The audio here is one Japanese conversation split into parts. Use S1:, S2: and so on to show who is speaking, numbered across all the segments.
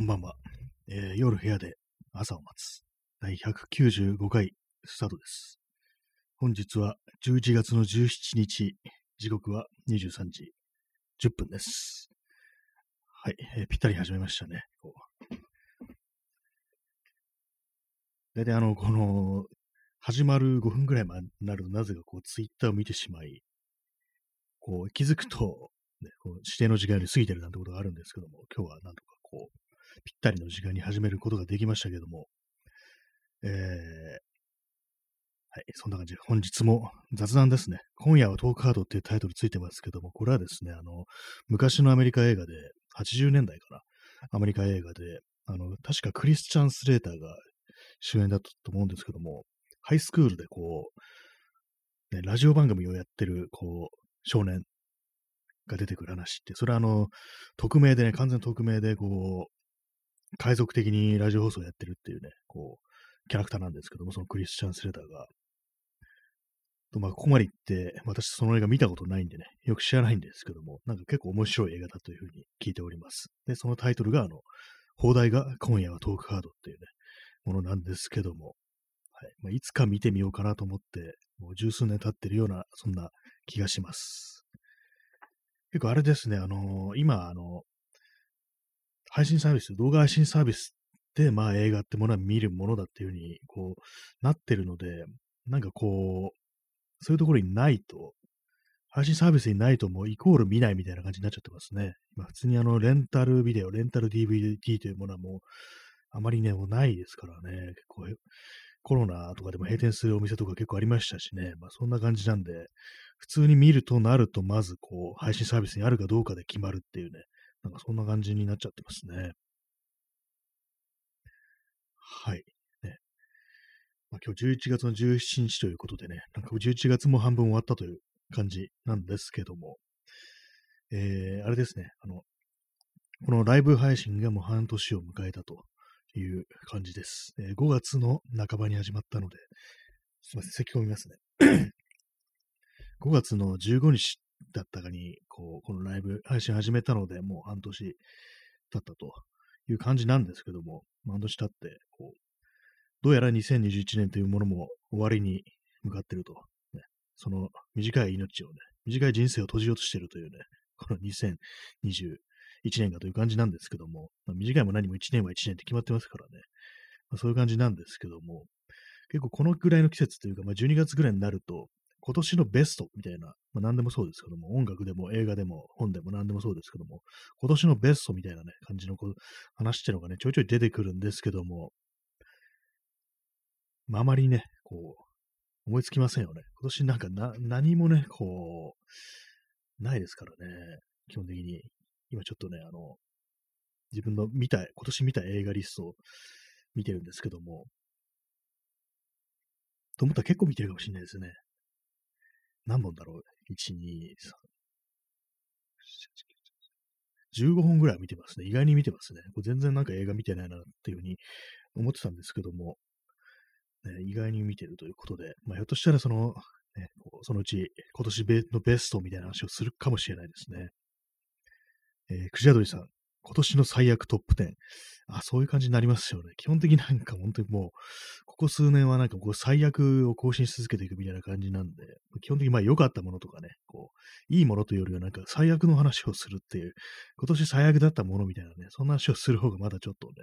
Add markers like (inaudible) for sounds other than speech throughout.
S1: こんばんは、えー夜部屋で朝を待つ。第195回スタートです。本日は11月の17日、時刻は23時10分です。はい、えーぴったり始めましたね。大体あの、この、始まる5分ぐらい前になると、なぜかこう、ツイッターを見てしまい、こう、気づくと、ね、こう指定の時間より過ぎてるなんてことがあるんですけども、今日はなんとかこう、ぴったりの時間に始めることができましたけども、えー、はい、そんな感じで、本日も雑談ですね。今夜はトークハードっていうタイトルついてますけども、これはですね、あの、昔のアメリカ映画で、80年代かな、アメリカ映画で、あの、確かクリスチャン・スレーターが主演だったと思うんですけども、ハイスクールでこう、ね、ラジオ番組をやってる、こう、少年が出てくる話って、それはあの、匿名でね、完全匿名で、こう、海賊的にラジオ放送やってるっていうね、こう、キャラクターなんですけども、そのクリスチャン・スレーターが。と、まあ、ここまで行って、私その映画見たことないんでね、よく知らないんですけども、なんか結構面白い映画だというふうに聞いております。で、そのタイトルが、あの、放題が今夜はトークカードっていうね、ものなんですけども、はい。まあ、いつか見てみようかなと思って、もう十数年経ってるような、そんな気がします。結構あれですね、あの今、あの、配信サービス、動画配信サービスで、まあ映画ってものは見るものだっていうふうに、こう、なってるので、なんかこう、そういうところにないと、配信サービスにないともうイコール見ないみたいな感じになっちゃってますね。まあ普通にあの、レンタルビデオ、レンタル DVD というものはもう、あまりね、もうないですからね、結構、コロナとかでも閉店するお店とか結構ありましたしね、まあそんな感じなんで、普通に見るとなると、まずこう、配信サービスにあるかどうかで決まるっていうね、なんかそんな感じになっちゃってますね。はい。ね。まあ、今日11月の17日ということでね、なんか11月も半分終わったという感じなんですけども、えー、あれですね、あの、このライブ配信がもう半年を迎えたという感じです。えー5月の半ばに始まったので、すいません、咳込みますね。(clears throat) 5月の15日だったかに、こう、このライブ配信始めたので、もう半年経ったという感じなんですけども、半年経って、こう、どうやら2021年というものも終わりに向かってると、ね、その短い命をね、短い人生を閉じようとしてるというね、この2021年がという感じなんですけども、まあ、短いも何も1年は1年って決まってますからね、まあ、そういう感じなんですけども、結構このぐらいの季節というか、まあ、12月ぐらいになると、今年のベストみたいな、まあ、何でもそうですけども、音楽でも映画でも本でも何でもそうですけども、今年のベストみたいなね、感じのこ話っていうのがね、ちょいちょい出てくるんですけども、まあ、あまりね、こう、思いつきませんよね。今年なんかな、何もね、こう、ないですからね、基本的に。今ちょっとね、あの、自分の見たい、今年見た映画リストを見てるんですけども、と思ったら結構見てるかもしれないですね。何本だろう ?1、2、3、15本ぐらい見てますね。意外に見てますね。これ全然なんか映画見てないなっていうふうに思ってたんですけども、ね、意外に見てるということで、まあ、ひょっとしたらその、ね、そのうち今年のベストみたいな話をするかもしれないですね。えー、クジャドリさん、今年の最悪トップ10。あ、そういう感じになりますよね。基本的になんか本当にもう、ここ数年はなんかこう最悪を更新し続けていくみたいな感じなんで、基本的にまあ良かったものとかね、こう、いいものというよりはなんか最悪の話をするっていう、今年最悪だったものみたいなね、そんな話をする方がまだちょっとね、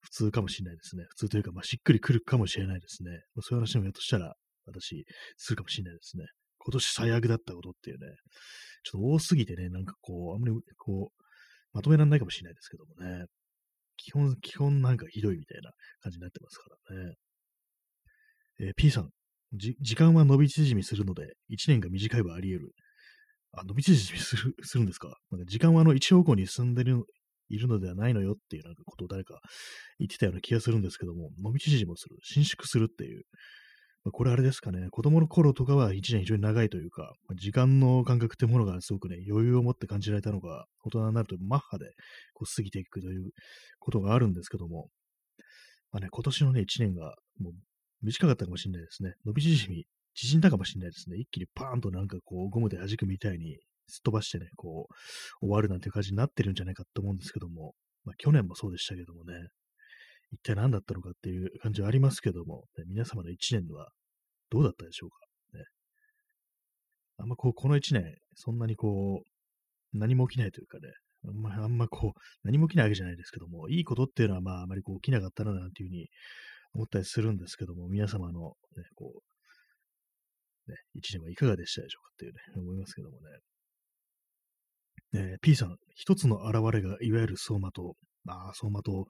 S1: 普通かもしれないですね。普通というか、まあしっくりくるかもしれないですね。そういう話もひょっとしたら、私、するかもしれないですね。今年最悪だったことっていうね、ちょっと多すぎてね、なんかこう、あんまりこう、まとめられないかもしれないですけどもね。基本、基本なんかひどいみたいな感じになってますからね。えー P さん、時間は伸び縮みするので、1年が短いはあり得る。あ、伸び縮みする、(laughs) するんですか？なんか時間はあの一方向に進んでる、いるのではないのよっていうなんかことを誰か言ってたような気がするんですけども、伸び縮みもする、伸縮するっていう。まあこれあれですかね、子供の頃とかは1年非常に長いというか、まあ時間の感覚ってものがすごくね、余裕を持って感じられたのが、大人になるとマッハでこう過ぎていくということがあるんですけども、まあね、今年のね、1年がもう短かったかもしれないですね。伸び縮み、縮んだかもしれないですね。一気にパーンとなんかこう、ゴムで弾くみたいにすっ飛ばしてね、こう、終わるなんていう感じになってるんじゃないかと思うんですけども、まあ、去年もそうでしたけどもね、一体何だったのかっていう感じはありますけども、ね、皆様の一年はどうだったでしょうか。ね、あんまこう、この一年、そんなにこう、何も起きないというかね、あんま、あんまこう、何も起きないわけじゃないですけども、いいことっていうのはまあ、あまりこう起きなかったななんていうふうに思ったりするんですけども、皆様の、ね、こう、ね、一年はいかがでしたでしょうかっていうね、思いますけどもね。ね P さん、一つの現れがいわゆる相馬と、ああ、相馬と、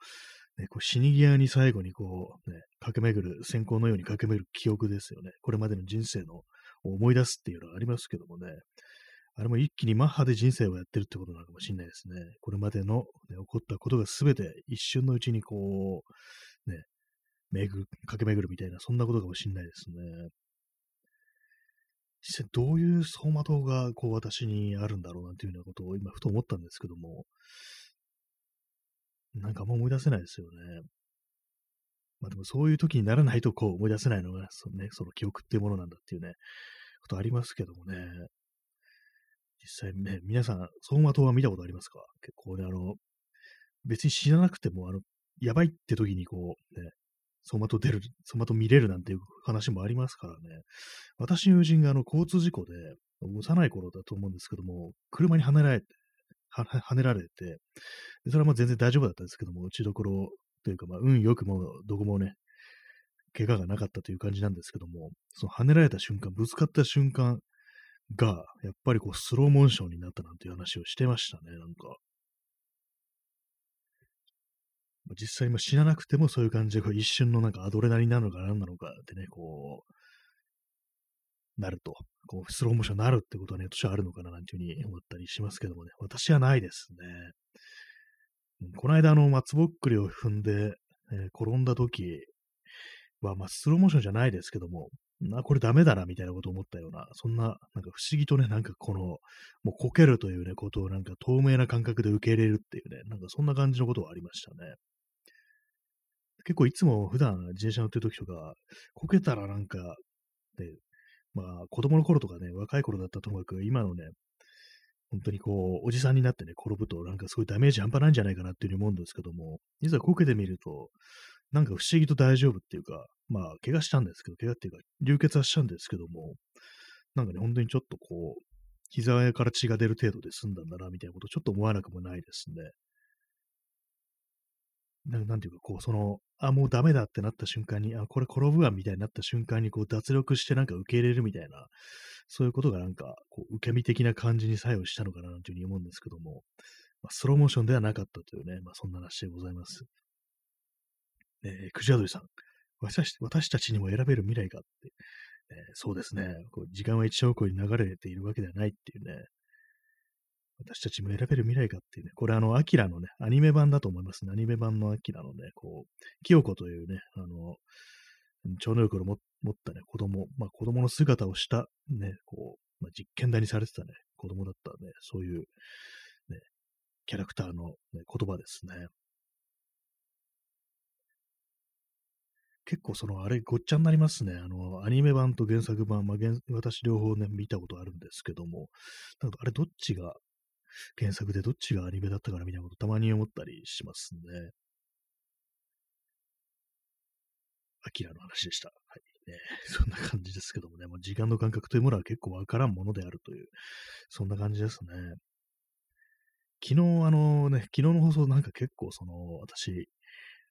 S1: ね、こう死に際に最後にこう、ね、駆け巡る、先行のように駆け巡る記憶ですよね。これまでの人生の思い出すっていうのはありますけどもね。あれも一気にマッハで人生をやってるってことなのかもしれないですね。これまでの、ね、起こったことが全て一瞬のうちにこう、ね、巡る、駆け巡るみたいな、そんなことかもしれないですね。実際どういう走馬灯がこう私にあるんだろうなんていうようなことを今ふと思ったんですけども、なんかあんま思い出せないですよね。まあでもそういう時にならないとこう思い出せないのが、そのね、その記憶っていうものなんだっていうね、ことありますけどもね。実際ね、皆さん、走馬灯は見たことありますか？結構ね、あの、別に知らなくても、あの、やばいって時にこう、ね、走馬灯出る、走馬灯見れるなんていう話もありますからね。私の友人があの、交通事故で、幼い頃だと思うんですけども、車にはねられて、は、ねられて、それはまあ全然大丈夫だったんですけども、打ちどころというか、まあ、運よくもどこもね、怪我がなかったという感じなんですけども、その跳ねられた瞬間、ぶつかった瞬間が、やっぱりこうスローモーションになったなんていう話をしてましたね、なんか。実際も死ななくてもそういう感じで一瞬のなんかアドレナリンなのか何なのかってね、こう、なると、こうスローモーションになるってことはね、私はあるのかななんていうふうに思ったりしますけどもね、私はないですね。この間あの松ぼっくりを踏んで、えー、転んだ時は、まあスローモーションじゃないですけども、な、これダメだな、みたいなことを思ったような、そんな、なんか不思議とね、なんかこの、もうこけるというね、ことをなんか透明な感覚で受け入れるっていうね、なんかそんな感じのことがありましたね。結構いつも普段自転車乗ってる時とか、こけたらなんか、ね、まあ子供の頃とかね、若い頃だったともかく、今のね、本当にこう、おじさんになってね、転ぶと、なんかすごいダメージ半端ないんじゃないかなっていうふうに思うんですけども、実はこけてみると、なんか不思議と大丈夫っていうか、まあ、怪我したんですけど、怪我っていうか、流血はしたんですけども、なんかね、本当にちょっとこう、膝から血が出る程度で済んだんだな、みたいなことちょっと思わなくもないですね。ななんていうか、こう、その、あ、もうダメだってなった瞬間に、あ、これ転ぶわ、みたいになった瞬間に、こう、脱力してなんか受け入れるみたいな、そういうことがなんか、こう、受け身的な感じに作用したのかな、というふうに思うんですけども、まあ、スローモーションではなかったというね、まあ、そんな話でございます。えー、クジアドリさん。私私たちにも選べる未来があって、えー、そうですね。こう時間は一方向に流れているわけではないっていうね。私たちも選べる未来がっていうね。これあの、アキラのね、アニメ版だと思いますね。アニメ版のアキラのね、こう、清子というね、あの、超能力を持ったね、子供、まあ子供の姿をしたね、こう、まあ、実験台にされてたね、子供だったね、そういう、ね、キャラクターの、ね、言葉ですね。結構その、あれ、ごっちゃになりますね。あの、アニメ版と原作版、まあ、私両方ね、見たことあるんですけども、なんかあれ、どっちが原作でどっちがアニメだったかなみたいなことたまに思ったりしますね。アキラの話でした。はい。ね、(laughs) そんな感じですけどもね、まあ、時間の感覚というものは結構わからんものであるという、そんな感じですね。昨日、あのね、昨日の放送なんか結構その、私、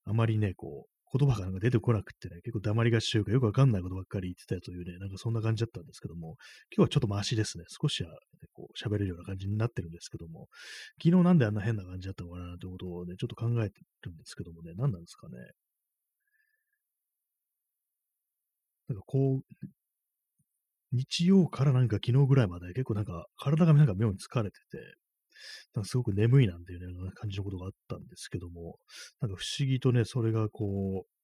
S1: あまりね、こう、言葉がなんか出てこなくってね、結構黙りがちというかよくわかんないことばっかり言ってたというね、なんかそんな感じだったんですけども、今日はちょっとマシですね。少しは、ね、こう喋れるような感じになってるんですけども、昨日なんであんな変な感じだったのかなということをね、ちょっと考えてるんですけどもね、何なんですかね。なんかこう、日曜からなんか昨日ぐらいまで結構なんか体がなんか妙に疲れてて、なんかすごく眠いなんていうね、感じのことがあったんですけども、なんか不思議とね、それがこう、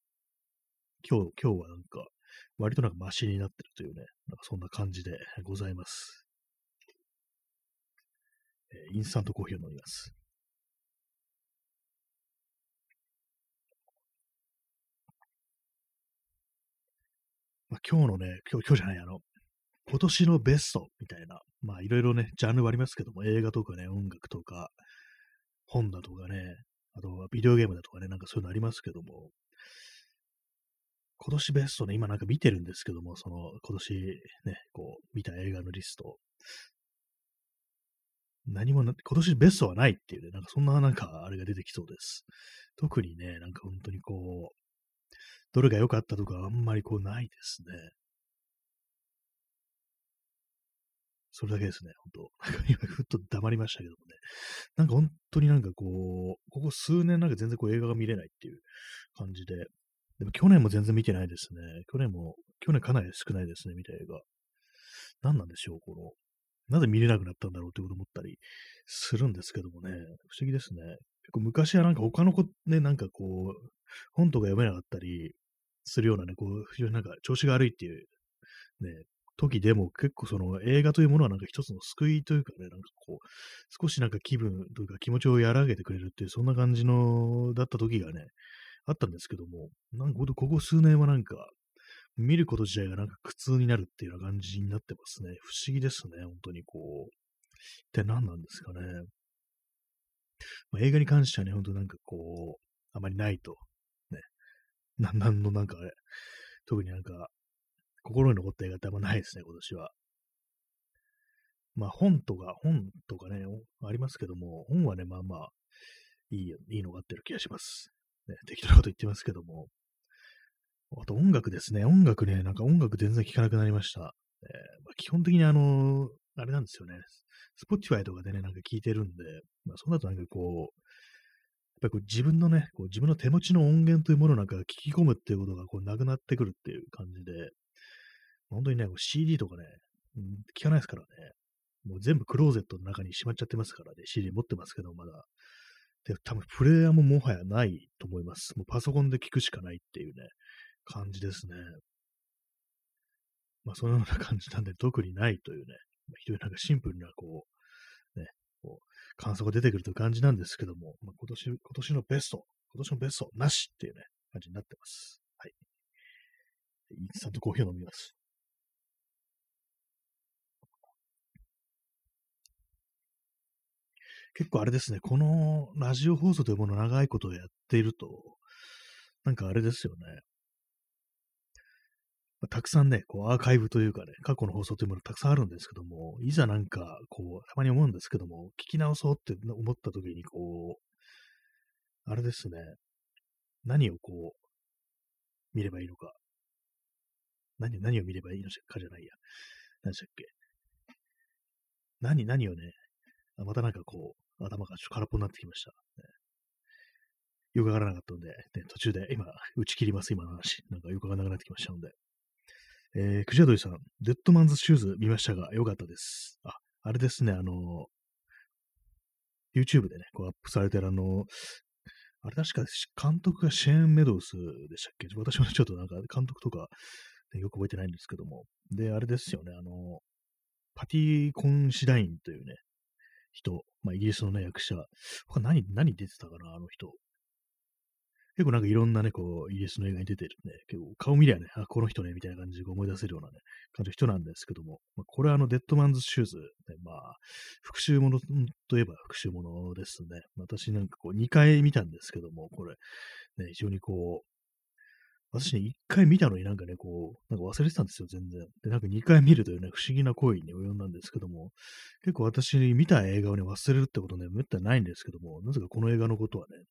S1: 今日、今日はなんか、割となんかマシになってるというね、なんかそんな感じでございます。えー、インスタントコーヒーを飲みます。まあ、今日のね、今日、今日じゃない、あの、今年のベストみたいな、まあいろいろね、ジャンルはありますけども、映画とかね、音楽とか、本だとかね、あとはビデオゲームだとかね、なんかそういうのありますけども、今年ベストね、今なんか見てるんですけども、その今年ね、こう見た映画のリスト。何もな、今年ベストはないっていうね、なんかそんななんかあれが出てきそうです。特にね、なんか本当にこう、どれが良かったとかあんまりこうないですね。それだけですね、本当なんか今、ふっと黙りましたけどもね。なんか本当になんかこう、ここ数年なんか全然こう映画が見れないっていう感じで、でも去年も全然見てないですね。去年も、去年かなり少ないですね、見た映画。何なんでしょう、この、なぜ見れなくなったんだろうってこと思ったりするんですけどもね、不思議ですね。結構昔はなんか他の子ね、なんかこう、本とか読めなかったりするようなね、こう、非常になんか調子が悪いっていう、ね、時でも結構その映画というものはなんか一つの救いというかね、なんかこう、少しなんか気分というか気持ちを和らげてくれるっていう、そんな感じの、だった時がね、あったんですけども、なんかここ数年はなんか、見ること自体がなんか苦痛になるっていうような感じになってますね。不思議ですね、本当にこう。一体何なんですかね。まあ、映画に関してはね、本当なんかこう、あまりないと。ね。な、(laughs) なんのなんかあれ、特になんか、心に残った映画ってあんまないですね、今年は。まあ本とか、本とかね、ありますけども、本はね、まあまあ、いい、いいのがあってる気がします。ね、適当なこと言ってますけども。あと音楽ですね。音楽ね、なんか音楽全然聴かなくなりました。えーまあ、基本的にあの、あれなんですよね。Spotify とかでね、なんか聞いてるんで、まあ、その後なんかこう、やっぱりこう自分のね、こう自分の手持ちの音源というものなんか聞き込むっていうことがこうなくなってくるっていう感じで、本当にね、CD とかね、うん、聞かないですからね。もう全部クローゼットの中にしまっちゃってますからね、CD 持ってますけど、まだ。で、多分プレイヤーももはやないと思います。もうパソコンで聞くしかないっていうね、感じですね。まあ、そのような感じなんで、特にないというね、非常になんかシンプルな、こう、ね、こう、感想が出てくるという感じなんですけども、まあ、今年、今年のベスト、今年のベスト、なしっていうね、感じになってます。はい。インスタントコーヒーを飲みます。結構あれですね、このラジオ放送というものを長いことをやっていると、なんかあれですよね。まあ、たくさんね、こうアーカイブというかね、過去の放送というものたくさんあるんですけども、いざなんか、こう、たまに思うんですけども、聞き直そうって思った時に、こう、あれですね、何をこう、見ればいいのか。何、何を見ればいいのかじゃないや。何でしたっけ。何、何をね、またなんかこう、頭がちょっと空っぽになってきました。ね、よくわからなかったので、ね、途中で今、打ち切ります、今の話。なんかよくわからなくなってきましたので。えー、クジャドリさん、デッドマンズシューズ見ましたが、よかったです。あ、あれですね、あの、YouTube でね、こうアップされてるあの、あれ確か監督がシェーン・メドウスでしたっけ？私もちょっとなんか監督とか、ね、よく覚えてないんですけども。で、あれですよね、あの、パティ・コンシダインというね、人、まあ、イギリスのね、役者、他何、何出てたかな、あの人。結構なんかいろんなね、こう、イギリスの映画に出てるね、結構顔見りゃね、あ、この人ね、みたいな感じで思い出せるようなね、感じの人なんですけども、まあ、これはあの、デッドマンズシューズ、ね、まあ、復讐ものといえば復讐ものですね。私なんかこう、2回見たんですけども、これ、ね、非常にこう、私ね、一回見たのになんかね、こう、なんか忘れてたんですよ、全然。で、なんか二回見るというね、不思議な行為に及んだんですけども、結構私見た映画をね、忘れるってことね、めったにないんですけども、なぜかこの映画のことはね、なんか、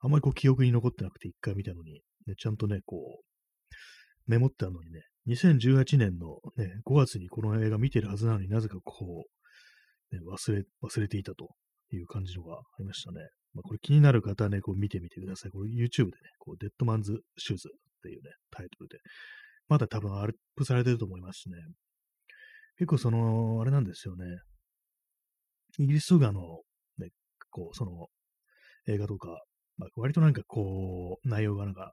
S1: あんまりこう記憶に残ってなくて一回見たのに、ね、ちゃんとね、こう、メモってあるのにね、2018年のね、5月にこの映画見てるはずなのになぜかこう、ね、忘れ、忘れていたという感じのがありましたね。まあ、これ気になる方はね、こう見てみてください。これ YouTube でね、こうデッドマンズシューズっていうね、タイトルで。まだ多分アップされてると思いますしね。結構その、あれなんですよね。イギリス画の、ね、こう、その、映画とか、まあ、割となんかこう、内容がなんか、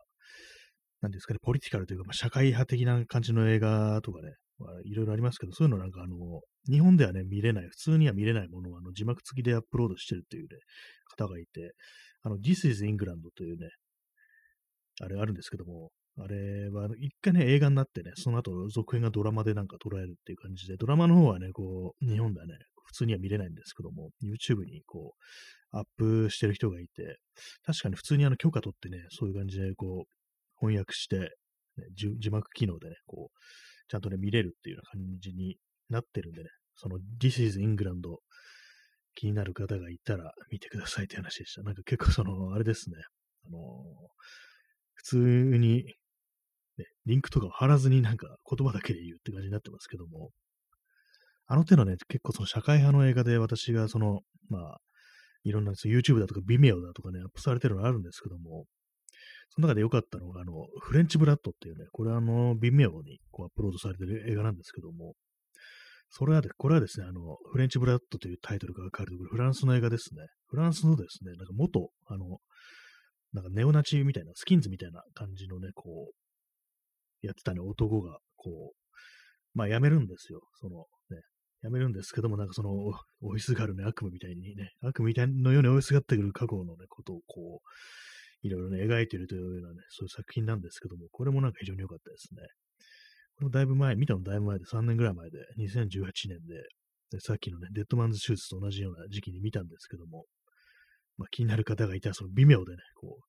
S1: なんですかね、ポリティカルというか、まあ、社会派的な感じの映画とかね、いろいろありますけど、そういうのなんかあの、日本ではね、見れない、普通には見れないものをあの字幕付きでアップロードしてるっていうね、方がいて、あの、This is England というね、あれあるんですけども、あれは一回ね、映画になってね、その後続編がドラマでなんか捉えるっていう感じで、ドラマの方はね、こう、日本ではね、普通には見れないんですけども、YouTube にこう、アップしてる人がいて、確かに普通にあの許可取ってね、そういう感じでこう、翻訳して、ね、字幕機能でね、こう、ちゃんとね、見れるっていうような感じになってるんでね、その This is England 気になる方がいたら見てくださいって話でした。なんか結構その、あれですね、あのー、普通に、ね、リンクとかを貼らずになんか言葉だけで言うって感じになってますけども、あの手のね、結構その社会派の映画で私がその、まあ、いろんな YouTube だとか Vimeo だとかね、アップされてるのあるんですけども、その中で良かったのが、あの、フレンチブラッドっていうね、これはあの、Vimeo にこうアップロードされてる映画なんですけども、それは、これはですね、あの、フレンチブラッドというタイトルが書かれてくるフランスの映画ですね。フランスのですね、なんか元、あの、なんかネオナチみたいな、スキンズみたいな感じのね、こう、やってたね、男が、こう、まあ辞めるんですよ。その、ね、辞めるんですけども、なんかその、追 (laughs) いすがるね、悪夢みたいにね、悪夢みたいのように追いすがってくる過去のね、ことをこう、いろいろね、描いているというようなね、そういう作品なんですけども、これもなんか非常に良かったですね。これもだいぶ前、見たのだいぶ前で、3年ぐらい前で、2018年で、でさっきのね、デッドマンズ手術と同じような時期に見たんですけども、まあ、気になる方がいたら、その微妙でね、こう、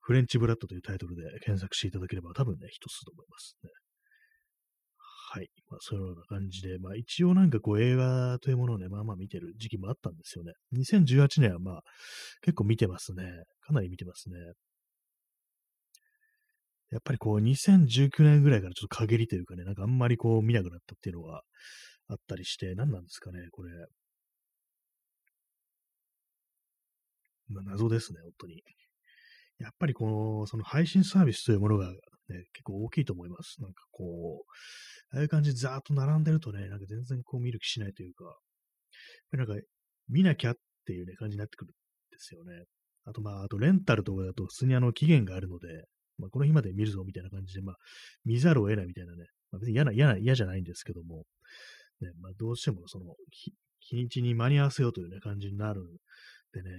S1: フレンチブラッドというタイトルで検索していただければ多分ね、一つと思いますね。はい。まあ、そういうような感じで、まあ、一応なんかこう映画というものをね、まあまあ見てる時期もあったんですよね。2018年はまあ、結構見てますね。かなり見てますね。やっぱりこう、2019年ぐらいからちょっと陰りというかね、なんかあんまりこう見なくなったっていうのがあったりして、何なんですかね、これ。まあ、謎ですね、本当に。やっぱりこの、その配信サービスというものがね、結構大きいと思います。なんかこう、ああいう感じでザーッと並んでるとね、なんか全然こう見る気しないというか、なんか見なきゃっていうね、感じになってくるんですよね。あとまあ、あとレンタルとかだと普通にあの期限があるので、まあ、この日まで見るぞみたいな感じで、まあ、見ざるを得ないみたいなね、まあ、別に嫌な、嫌な、嫌じゃないんですけども、ね、まあ、どうしてもその日、日にちに間に合わせようというね、感じになるんでね、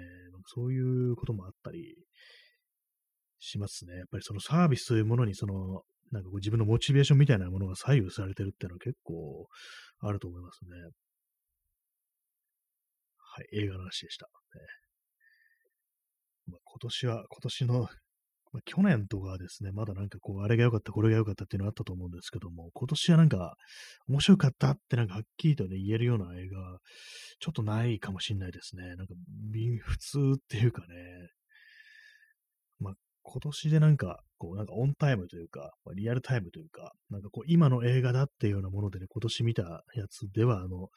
S1: そういうこともあったりしますね。やっぱりそのサービスというものに、その、なんかこう自分のモチベーションみたいなものが左右されてるっていうのは結構あると思いますね。はい、映画の話でした。ねまあ、今年は、今年の (laughs) まあ、去年とかですね、まだなんかこう、あれが良かった、これが良かったっていうのがあったと思うんですけども、今年はなんか、面白かったってなんかはっきりとね、言えるような映画、ちょっとないかもしんないですね。なんか、普通っていうかね、まあ、今年でなんか、こう、なんかオンタイムというか、リアルタイムというか、なんかこう、今の映画だっていうようなものでね、今年見たやつでは、あの、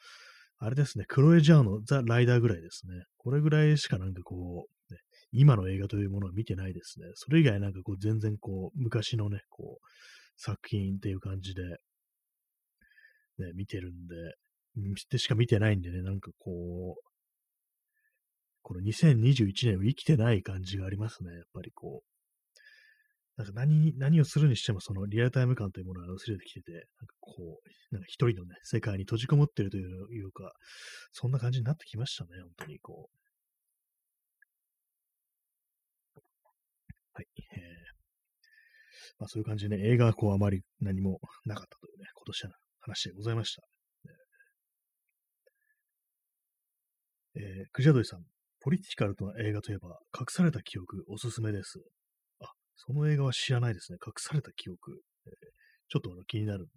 S1: あれですね、クロエ・ジャーのザ・ライダーぐらいですね。これぐらいしかなんかこう、ね、今の映画というものは見てないですね。それ以外なんかこう全然こう昔のね、こう作品っていう感じで、ね、見てるんで、でしか見てないんでね、なんかこう、この2021年を生きてない感じがありますね。やっぱりこう。なんか何、何をするにしてもそのリアルタイム感というものが薄れてきてて、なんかこう、なんか一人のね、世界に閉じこもってるというか、そんな感じになってきましたね、本当にこう。はい。えー、まあそういう感じでね、映画はこうあまり何もなかったというね、今年の話でございました。えー、クジャドリさん、ポリティカルと映画といえば、隠された記憶おすすめです。その映画は知らないですね。隠された記憶。えー、ちょっと気になるんで、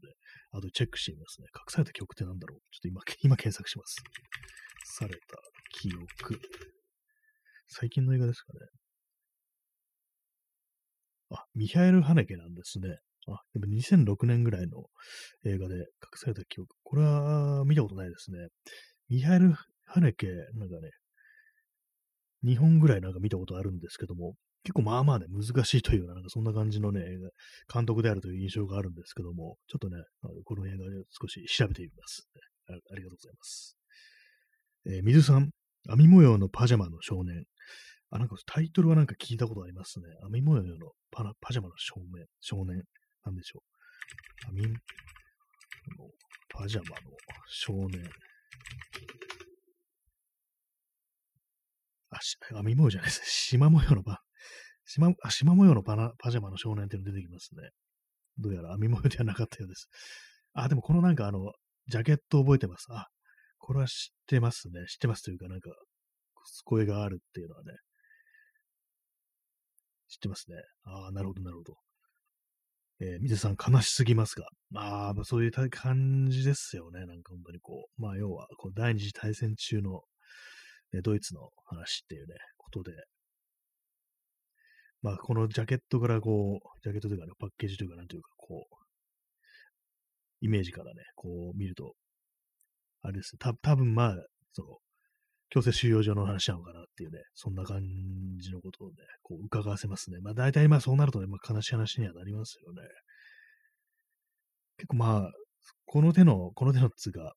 S1: あとチェックしてみますね。隠された記憶って何だろうちょっと今、(laughs) 今検索します。された記憶。最近の映画ですかね。あ、ミハエル・ハネケなんですね。あ、でも2006年ぐらいの映画で隠された記憶。これは見たことないですね。ミハエル・ハネケ、なんかね、2本ぐらいなんか見たことあるんですけども、結構まあまあね、難しいというような、なんかそんな感じのね、監督であるという印象があるんですけども、ちょっとね、この映画で少し調べてみます、あ。ありがとうございます。えー、水さん、網模様のパジャマの少年。あ、なんかタイトルはなんか聞いたことありますね。網模様のパパジャマの少年、少年、なんでしょう。網のパジャマの少年。あ、網模様じゃないですね。縞模様のパ、縞、あ、縞模様のパナパジャマの少年っていうの出てきますね。どうやら網模様ではなかったようです。あ、でもこのなんかあの、ジャケット覚えてます。あ、これは知ってますね。知ってますというか、なんか、これがあるっていうのはね、知ってますね。ああ、なるほど、なるほど。えー、水さん悲しすぎますが、まあ、そういう感じですよね。なんか本当にこう、まあ、要は、こう第二次大戦中の、ね、ドイツの話っていうね、ことで、まあ、このジャケットからこう、ジャケットというかね、パッケージというか、なんというか、こう、イメージからね、こう見ると、あれです、た多分まあ、その、強制収容所の話なのかなっていうね、そんな感じのことをね、こう伺わせますね。まあ大体まあそうなるとね、まあ、悲しい話にはなりますよね。結構まあ、この手の、この手のっつうか、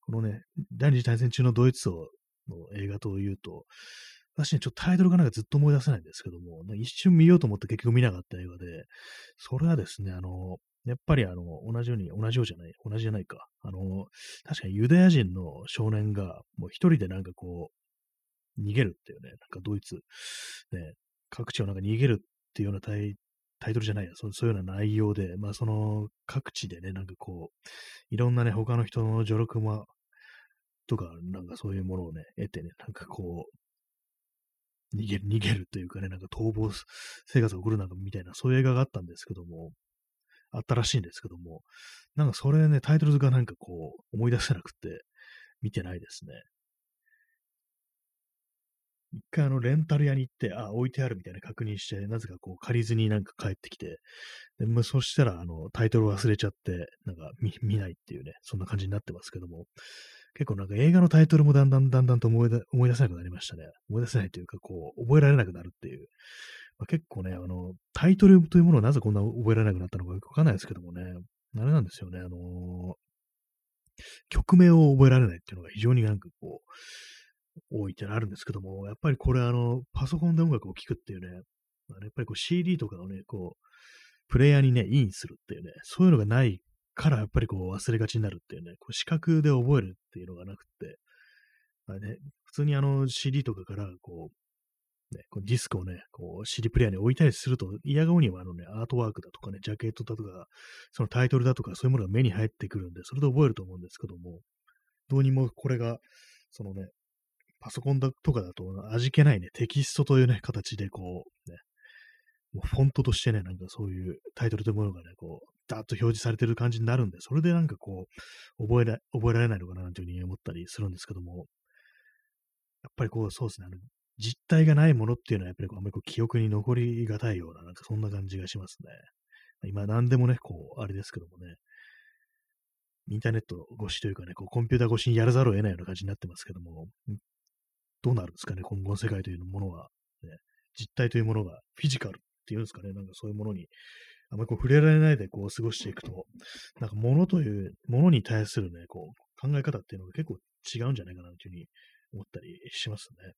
S1: このね、第二次大戦中のドイツをの映画というと、私ね、ちょっとタイトルがなんかずっと思い出せないんですけども、一瞬見ようと思って結局見なかった映画で、それはですね、あの、やっぱりあの、同じように、同じようじゃない、同じじゃないか。あの、確かにユダヤ人の少年が、もう一人でなんかこう、逃げるっていうね、なんかドイツ、ね、各地をなんか逃げるっていうようなタイタイトルじゃないや、そうそういうような内容で、まあその各地でね、なんかこう、いろんなね、他の人の助力馬とか、なんかそういうものをね、得てね、なんかこう、逃げる、逃げるというかね、なんか逃亡生活を送るなんかみたいな、そういう映画があったんですけども、あったらしいんですけども、なんかそれね、タイトルがなんかこう、思い出せなくて、見てないですね。一回あの、レンタル屋に行って、あ、置いてあるみたいな確認して、なぜかこう、借りずになんか帰ってきて、で、まあ、そしたら、あの、タイトル忘れちゃって、なんか見、見ないっていうね、そんな感じになってますけども、結構なんか映画のタイトルもだんだんだんだんと思い出思い出せなくなりましたね。思い出せないというか、こう、覚えられなくなるっていう、まあ、結構ね、あの、タイトルというものをなぜこんな覚えられなくなったのかよくわかんないですけどもね、あれなんですよね、あのー、曲名を覚えられないっていうのが非常になんかこう、多いってのあるんですけども、やっぱりこれあの、パソコンで音楽を聴くっていうね、まあ、ねやっぱりこう CD とかをね、こう、プレイヤーにね、インするっていうね、そういうのがないからやっぱりこう忘れがちになるっていうね、こう視覚で覚えるっていうのがなくて、まあね、普通にあの CD とかからこう、ね、このディスクをね、こう CD プレイヤーに置いたりすると、嫌顔にはあのね、アートワークだとかね、ジャケットだとか、そのタイトルだとか、そういうものが目に入ってくるんで、それで覚えると思うんですけども、どうにもこれが、そのね、パソコンだとかだと味気ないね、テキストというね、形でこう、ね、もうフォントとしてね、なんかそういうタイトルというものがね、こう、ダーッと表示されてる感じになるんで、それでなんかこう、覚えら覚えられないのかなというふうに思ったりするんですけども、やっぱりこう、そうですね、あの、実体がないものっていうのはやっぱりこうあんまりこう記憶に残りがたいような、なんかそんな感じがしますね。今何でもね、こう、あれですけどもね、インターネット越しというかね、こうコンピューター越しにやらざるを得ないような感じになってますけども、どうなるんですかね、今後の世界というものは、ね、実体というものがフィジカルっていうんですかね、なんかそういうものに、あんまりこう触れられないでこう過ごしていくと、なんか物という、物に対するね、こう考え方っていうのが結構違うんじゃないかなというふうに思ったりしますね。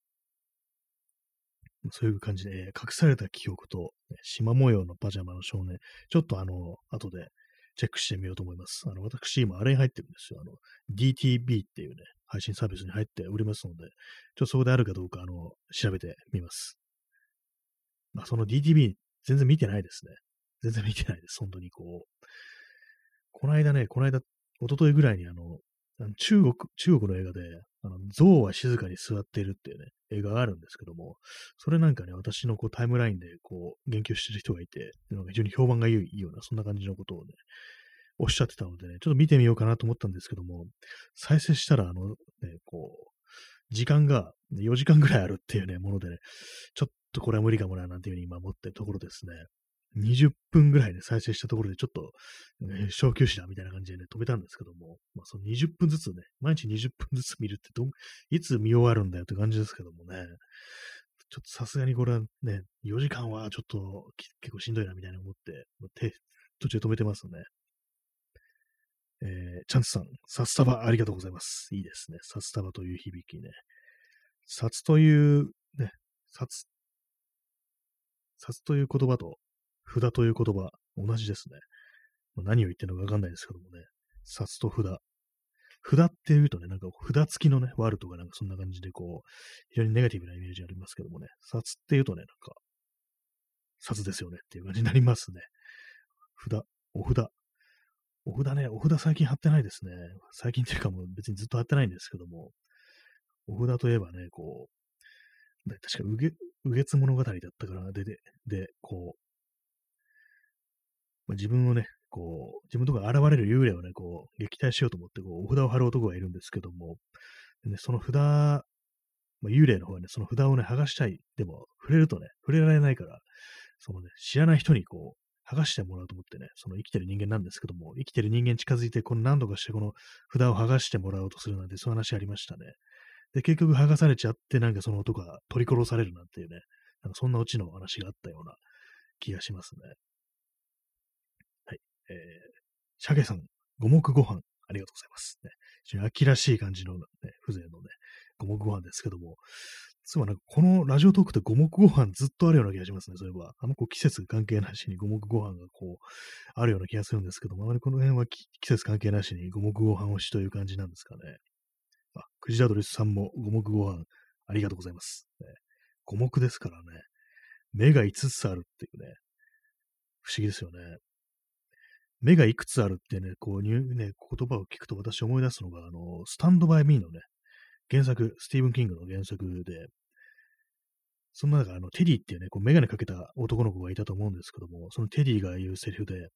S1: そういう感じで、隠された記憶と、縞模様のパジャマの少年、ちょっとあの、後でチェックしてみようと思います。あの、私今あれに入ってるんですよ。あの、DTB っていうね、配信サービスに入っておりますので、ちょっとそこであるかどうか、あの、調べてみます。まあ、その DTB 全然見てないですね。全然見てないです。本当にこう。この間ね、この間、一昨日ぐらいにあの、中国、中国の映画で、あの、象は静かに座っているっていうね、映画があるんですけども、それなんかね、私のこうタイムラインでこう言及してる人がいて、なんか非常に評判がいいような、そんな感じのことをね、おっしゃってたのでね、ちょっと見てみようかなと思ったんですけども、再生したら、あの、ね、こう、時間が4時間ぐらいあるっていうね、ものでね、ちょっとこれは無理かもな、なんていうふうに今思ってるところですね。20分ぐらいで再生したところでちょっと、ね、小休止だみたいな感じでね、止めたんですけども、まあ、その20分ずつね、毎日20分ずつ見るってど、いつ見終わるんだよって感じですけどもね、ちょっとさすがにこれはね、4時間はちょっと結構しんどいなみたいな思って、手、途中で止めてますね。えー、チャンスさん、札束ありがとうございます。いいですね。札束という響きね。札という、ね、札、札という言葉と札という言葉、同じですね。何を言ってるのかわかんないですけどもね。札と札。札って言うとね、なんか札付きのね、ワールとかなんかそんな感じでこう、非常にネガティブなイメージありますけどもね。札って言うとね、なんか、札ですよねっていう感じになりますね。札、お札。お札ね、お札最近貼ってないですね。最近っていうかもう別にずっと貼ってないんですけども、お札といえばね、こう、確か、うげ、うげつ物語だったから、で、で、で、こう、まあ、自分をね、こう、自分とか現れる幽霊をね、こう、撃退しようと思って、こう、お札を貼る男がいるんですけども、ね、その札、まあ、幽霊の方はね、その札をね、剥がしたい。でも、触れるとね、触れられないから、そのね、知らない人にこう、剥がしてもらおうと思ってね、その生きてる人間なんですけども、生きてる人間近づいて、この何度かしてこの札を剥がしてもらおうとするなんて、そういう話ありましたね。で、結局剥がされちゃって、なんかその男が取り殺されるなんていうね、なんかそんなオチの話があったような気がしますね。えー、シャゲさん、五目ご飯、ありがとうございます。ね、秋らしい感じの、ね、風情のね、五目ご飯ですけども、つまりこのラジオトークって五目ご飯ずっとあるような気がしますね、そういえば。あんまこう季節関係なしに五目ご飯がこう、あるような気がするんですけども、あまりこの辺は季節関係なしに五目ご飯推しという感じなんですかね。あ、クジラドリスさんも五目ご飯ありがとうございます。ね、五目ですからね。目が5つあるっていうね、不思議ですよね。目がいくつあるってね、こう、ね、言葉を聞くと私思い出すのが、あの、スタンドバイミーのね、原作、スティーブン・キングの原作で、そんな中、あの、テディっていうね、こう、メガネかけた男の子がいたと思うんですけども、そのテディが言うセリフで、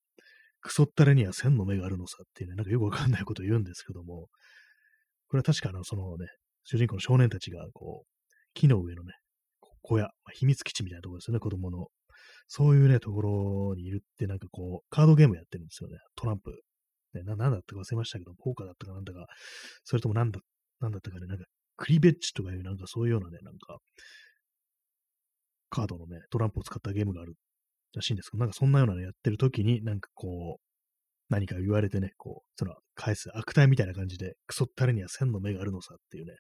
S1: クソったれには千の目があるのさっていうね、なんかよくわかんないことを言うんですけども、これは確かあの、そのね、主人公の少年たちが、こう、木の上のね、小屋、秘密基地みたいなところですよね、子供の。そういうね、ところにいるって、なんかこう、カードゲームやってるんですよね。トランプ。ね、な、なんだったか忘れましたけど、ポーカーだったかなんだか、それともなんだ、なんだったかね、なんか、クリベッジとかいう、なんかそういうようなね、なんか、カードのね、トランプを使ったゲームがあるらしいんですけど、なんかそんなようなのやってる時に、なんかこう、何か言われてね、こう、その、返す悪態みたいな感じで、クソったれには千の目があるのさっていうね、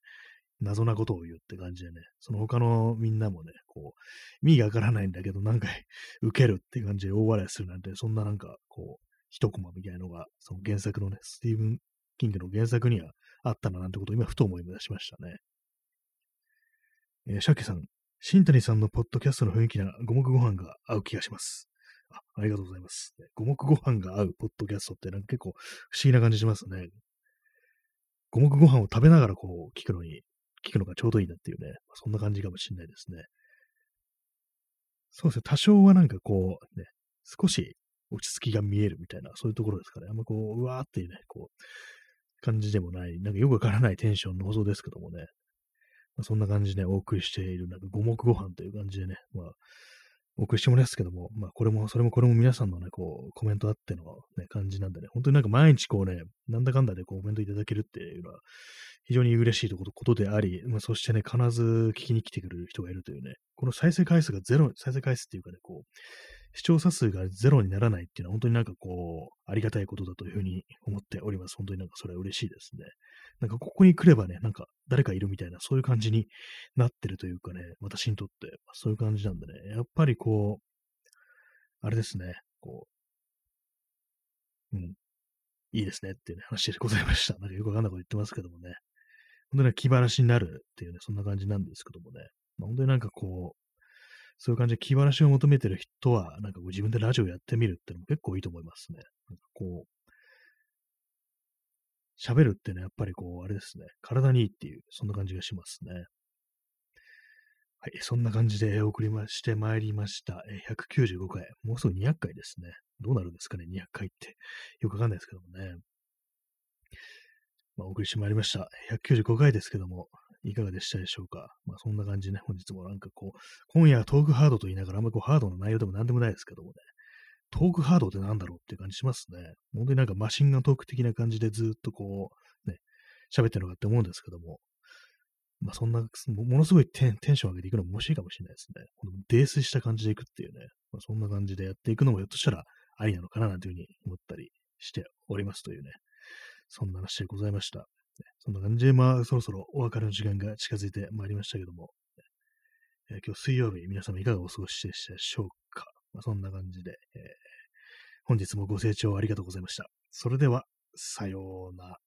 S1: 謎なことを言うって感じでね、その他のみんなもね、こう、意味がわからないんだけど、何回受けるって感じで大笑いするなんて、そんななんか、こう、一コマみたいなのが、その原作のね、スティーブン・キングの原作にはあったななんてことを今、ふと思い出しましたね。えー、シャケさん、新谷さんのポッドキャストの雰囲気なら五目ご飯が合う気がします。あありがとうございます。五目ご飯が合うポッドキャストってなんか結構不思議な感じしますね。五目ご飯を食べながらこう聞くのに聞くのがちょうどいいなっていうね、そんな感じかもしれないですね。そうですね、多少はなんかこう、ね、少し落ち着きが見えるみたいな、そういうところですかね。あんまこう、うわーっていうね、こう、感じでもない、なんかよくわからないテンションの放送ですけどもね、まあ、そんな感じでお送りしている、なんか五目ご飯という感じでね、まあ、お送りしてもらいますけども、まあ、これも、それもこれも皆さんのね、こう、コメントあってのね、感じなんでね、本当になんか毎日こうね、なんだかんだでこうコメントいただけるっていうのは、非常に嬉しいことであり、まあ、そしてね、必ず聞きに来てくれる人がいるというね、この再生回数がゼロ、再生回数っていうかね、こう、視聴者数がゼロにならないっていうのは本当になんかこう、ありがたいことだというふうに思っております。本当になんかそれは嬉しいですね。なんかここに来ればね、なんか誰かいるみたいな、そういう感じになってるというかね、私にとって、そういう感じなんでね、やっぱりこう、あれですね、こう、うん、いいですねっていう、ね、話でございました。なんかよくわかんないこと言ってますけどもね、本当に気晴らしになるっていうね、そんな感じなんですけどもね、まあ、本当になんかこう、そういう感じで気晴らしを求めてる人は、なんかこう自分でラジオやってみるってのも結構いいと思いますね。なんかこう、喋るってね、やっぱりこう、あれですね、体にいいっていう、そんな感じがしますね。はい、そんな感じで送りましてまいりました。195回、もうすぐ200回ですね。どうなるんですかね、200回って。よくわかんないですけどもね。まあ、お送りしてまいりました。195回ですけども、いかがでしたでしょうか。まあ、そんな感じね、本日もなんかこう、今夜はトークハードと言いながら、あんまりこうハードな内容でも何でもないですけどもね、トークハードって何だろうっていう感じしますね。本当になんかマシンガントーク的な感じでずっとこう、ね、喋ってるのかって思うんですけども、まあそんな、ものすごいテンション上げていくのも面白いかもしれないですね。この泥酔した感じでいくっていうね、まあ、そんな感じでやっていくのもひょっとしたらありなのかななんていうふうに思ったりしておりますというね、そんな話でございました。そんな感じで、まあ、そろそろお別れの時間が近づいてまいりましたけども、えー、今日水曜日、皆様いかがお過ごしでしたでしょうか。まあ、そんな感じで、えー、本日もご清聴ありがとうございました。それでは、さようなら。